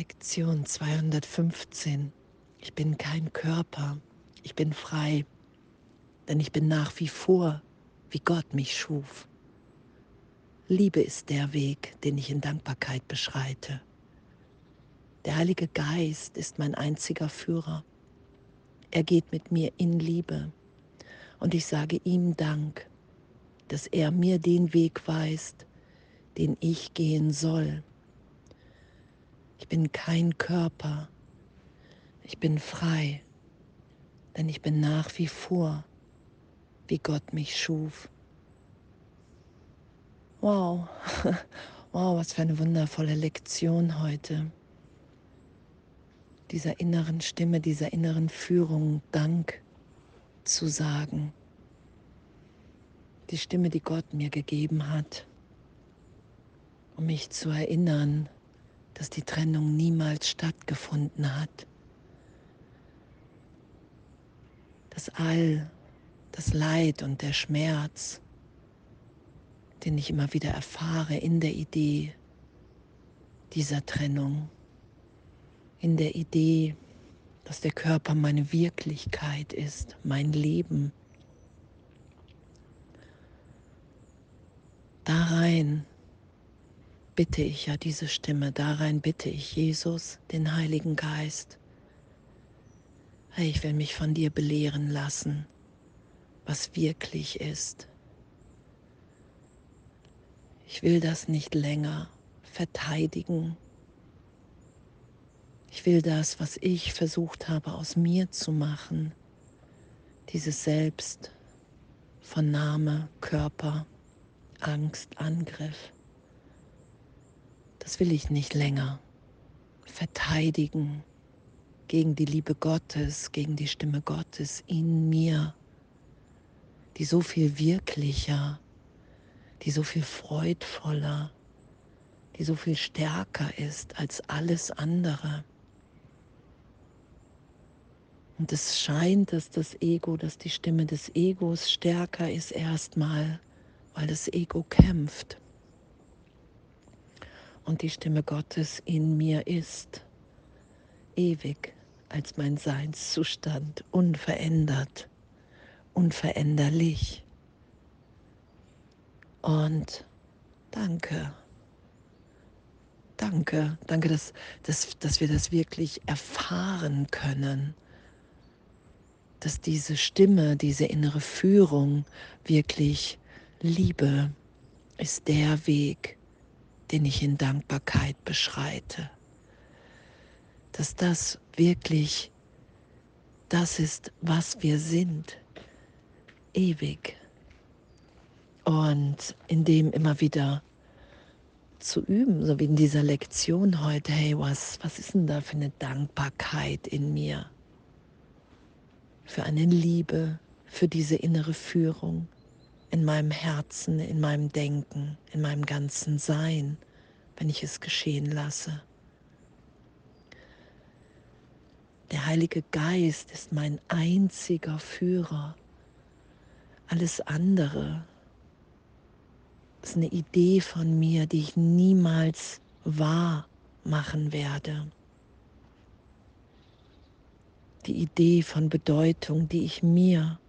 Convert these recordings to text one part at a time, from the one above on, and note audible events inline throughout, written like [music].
Lektion 215. Ich bin kein Körper, ich bin frei, denn ich bin nach wie vor, wie Gott mich schuf. Liebe ist der Weg, den ich in Dankbarkeit beschreite. Der Heilige Geist ist mein einziger Führer. Er geht mit mir in Liebe und ich sage ihm Dank, dass er mir den Weg weist, den ich gehen soll. Ich bin kein Körper, ich bin frei, denn ich bin nach wie vor, wie Gott mich schuf. Wow, [laughs] wow, was für eine wundervolle Lektion heute. Dieser inneren Stimme, dieser inneren Führung Dank zu sagen. Die Stimme, die Gott mir gegeben hat, um mich zu erinnern, dass die Trennung niemals stattgefunden hat. Dass all das Leid und der Schmerz, den ich immer wieder erfahre in der Idee dieser Trennung, in der Idee, dass der Körper meine Wirklichkeit ist, mein Leben. Da rein bitte ich ja diese Stimme, darein bitte ich Jesus, den Heiligen Geist. Ich will mich von dir belehren lassen, was wirklich ist. Ich will das nicht länger verteidigen. Ich will das, was ich versucht habe aus mir zu machen, dieses Selbst von Name, Körper, Angst, Angriff das will ich nicht länger verteidigen gegen die Liebe Gottes, gegen die Stimme Gottes in mir, die so viel wirklicher, die so viel freudvoller, die so viel stärker ist als alles andere. Und es scheint, dass das Ego, dass die Stimme des Egos stärker ist erstmal, weil das Ego kämpft und die Stimme Gottes in mir ist, ewig als mein Seinszustand, unverändert, unveränderlich. Und danke, danke, danke, dass, dass, dass wir das wirklich erfahren können, dass diese Stimme, diese innere Führung wirklich Liebe ist der Weg, den ich in Dankbarkeit beschreite. Dass das wirklich das ist, was wir sind, ewig. Und in dem immer wieder zu üben, so wie in dieser Lektion heute, hey, was, was ist denn da für eine Dankbarkeit in mir? Für eine Liebe, für diese innere Führung in meinem Herzen, in meinem Denken, in meinem ganzen Sein, wenn ich es geschehen lasse. Der Heilige Geist ist mein einziger Führer. Alles andere ist eine Idee von mir, die ich niemals wahr machen werde. Die Idee von Bedeutung, die ich mir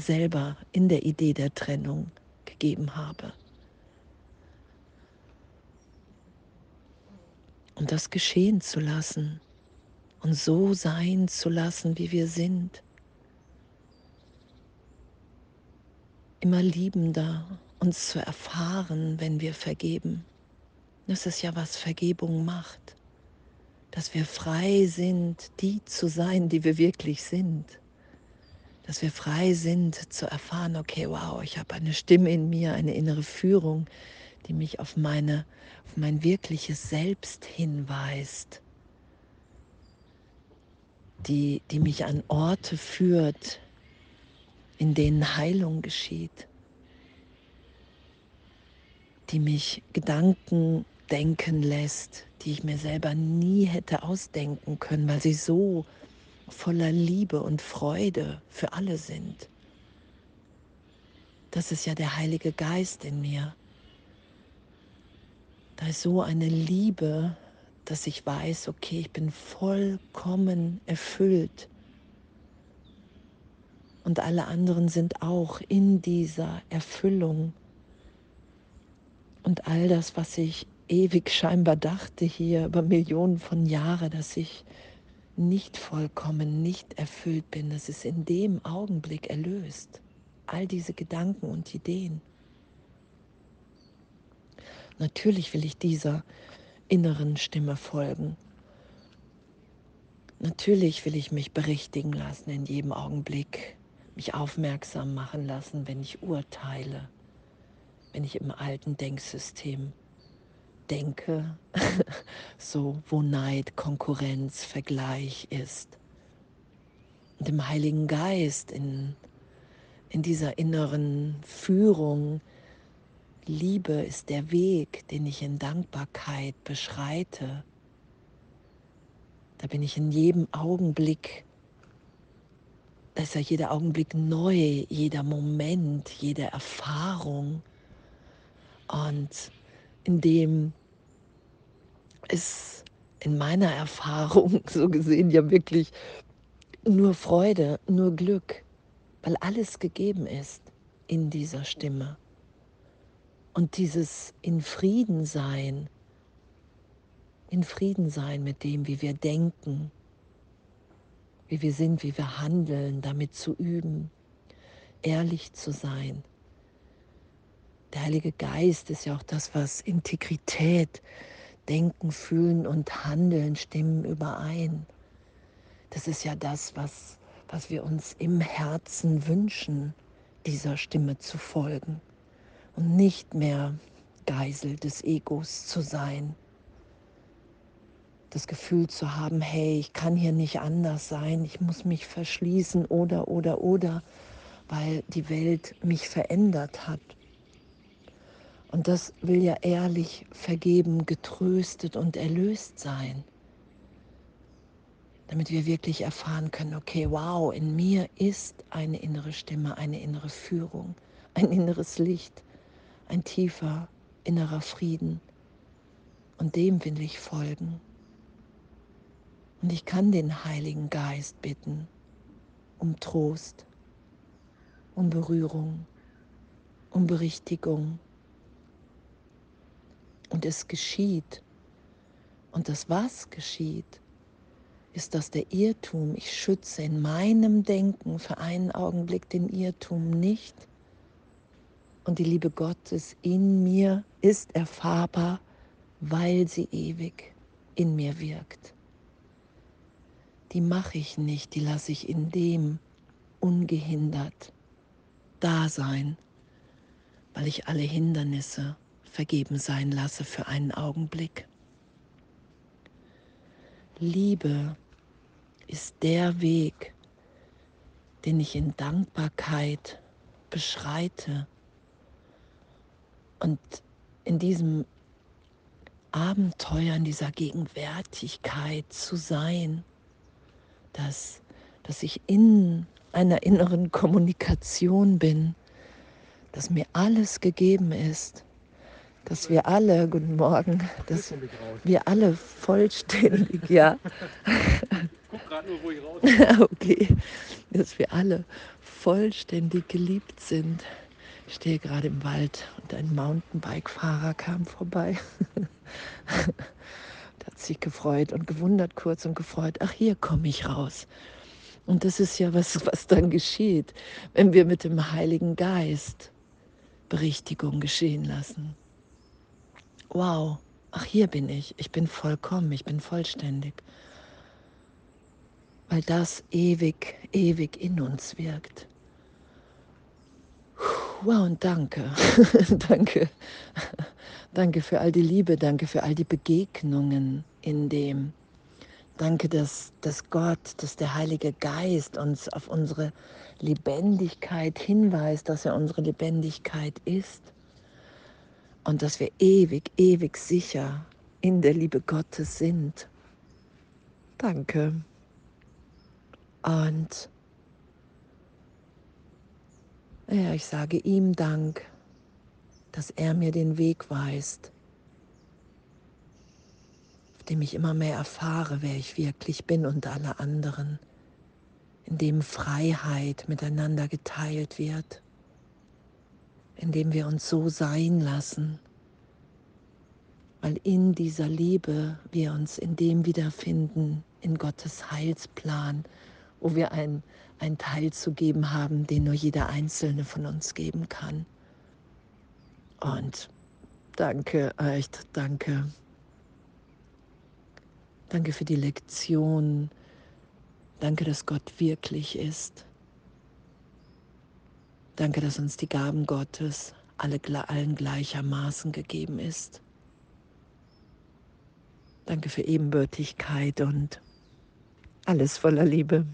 selber in der Idee der Trennung gegeben habe. Und das geschehen zu lassen und so sein zu lassen, wie wir sind. Immer liebender uns zu erfahren, wenn wir vergeben. Das ist ja, was Vergebung macht. Dass wir frei sind, die zu sein, die wir wirklich sind dass wir frei sind zu erfahren, okay, wow, ich habe eine Stimme in mir, eine innere Führung, die mich auf, meine, auf mein wirkliches Selbst hinweist, die, die mich an Orte führt, in denen Heilung geschieht, die mich Gedanken denken lässt, die ich mir selber nie hätte ausdenken können, weil sie so voller Liebe und Freude für alle sind. Das ist ja der Heilige Geist in mir. Da ist so eine Liebe, dass ich weiß, okay, ich bin vollkommen erfüllt. Und alle anderen sind auch in dieser Erfüllung. Und all das, was ich ewig scheinbar dachte hier über Millionen von Jahren, dass ich nicht vollkommen, nicht erfüllt bin, das ist in dem Augenblick erlöst. All diese Gedanken und Ideen. Natürlich will ich dieser inneren Stimme folgen. Natürlich will ich mich berichtigen lassen in jedem Augenblick, mich aufmerksam machen lassen, wenn ich urteile, wenn ich im alten Denksystem denke, [laughs] so wo Neid, Konkurrenz, Vergleich ist. Und im Heiligen Geist, in, in dieser inneren Führung, Liebe ist der Weg, den ich in Dankbarkeit beschreite. Da bin ich in jedem Augenblick, da ist ja jeder Augenblick neu, jeder Moment, jede Erfahrung. Und in dem ist in meiner Erfahrung [laughs] so gesehen ja wirklich nur Freude, nur Glück, weil alles gegeben ist in dieser Stimme. Und dieses in Frieden sein, in Frieden sein mit dem, wie wir denken, wie wir sind, wie wir handeln, damit zu üben, ehrlich zu sein. Der Heilige Geist ist ja auch das, was Integrität, Denken, Fühlen und Handeln stimmen überein. Das ist ja das, was, was wir uns im Herzen wünschen, dieser Stimme zu folgen und nicht mehr Geisel des Egos zu sein. Das Gefühl zu haben, hey, ich kann hier nicht anders sein, ich muss mich verschließen oder, oder, oder, weil die Welt mich verändert hat. Und das will ja ehrlich vergeben, getröstet und erlöst sein. Damit wir wirklich erfahren können, okay, wow, in mir ist eine innere Stimme, eine innere Führung, ein inneres Licht, ein tiefer innerer Frieden. Und dem will ich folgen. Und ich kann den Heiligen Geist bitten um Trost, um Berührung, um Berichtigung und es geschieht. Und das was geschieht, ist, dass der Irrtum, ich schütze in meinem Denken für einen Augenblick den Irrtum nicht. Und die Liebe Gottes in mir ist erfahrbar, weil sie ewig in mir wirkt. Die mache ich nicht, die lasse ich in dem ungehindert da sein, weil ich alle Hindernisse vergeben sein lasse für einen Augenblick. Liebe ist der Weg, den ich in Dankbarkeit beschreite und in diesem Abenteuer, in dieser Gegenwärtigkeit zu sein, dass, dass ich in einer inneren Kommunikation bin, dass mir alles gegeben ist dass wir alle, guten Morgen, dass wir alle vollständig, ja. Guck gerade nur, wo ich raus [laughs] Okay, dass wir alle vollständig geliebt sind. Ich stehe gerade im Wald und ein Mountainbike-Fahrer kam vorbei. [laughs] Der hat sich gefreut und gewundert kurz und gefreut, ach hier komme ich raus. Und das ist ja was, was dann geschieht, wenn wir mit dem Heiligen Geist Berichtigung geschehen lassen wow, ach hier bin ich, ich bin vollkommen, ich bin vollständig. Weil das ewig, ewig in uns wirkt. Wow, und danke, [laughs] danke, danke für all die Liebe, danke für all die Begegnungen in dem. Danke, dass, dass Gott, dass der Heilige Geist uns auf unsere Lebendigkeit hinweist, dass er unsere Lebendigkeit ist und dass wir ewig, ewig sicher in der Liebe Gottes sind. Danke. Und ja, ich sage ihm Dank, dass er mir den Weg weist, auf dem ich immer mehr erfahre, wer ich wirklich bin und alle anderen, in dem Freiheit miteinander geteilt wird, in dem wir uns so sein lassen, weil in dieser Liebe wir uns in dem wiederfinden, in Gottes Heilsplan, wo wir ein, ein Teil zu geben haben, den nur jeder Einzelne von uns geben kann. Und danke, echt danke. Danke für die Lektion. Danke, dass Gott wirklich ist. Danke, dass uns die Gaben Gottes alle, allen gleichermaßen gegeben ist. Danke für Ebenbürtigkeit und alles voller Liebe.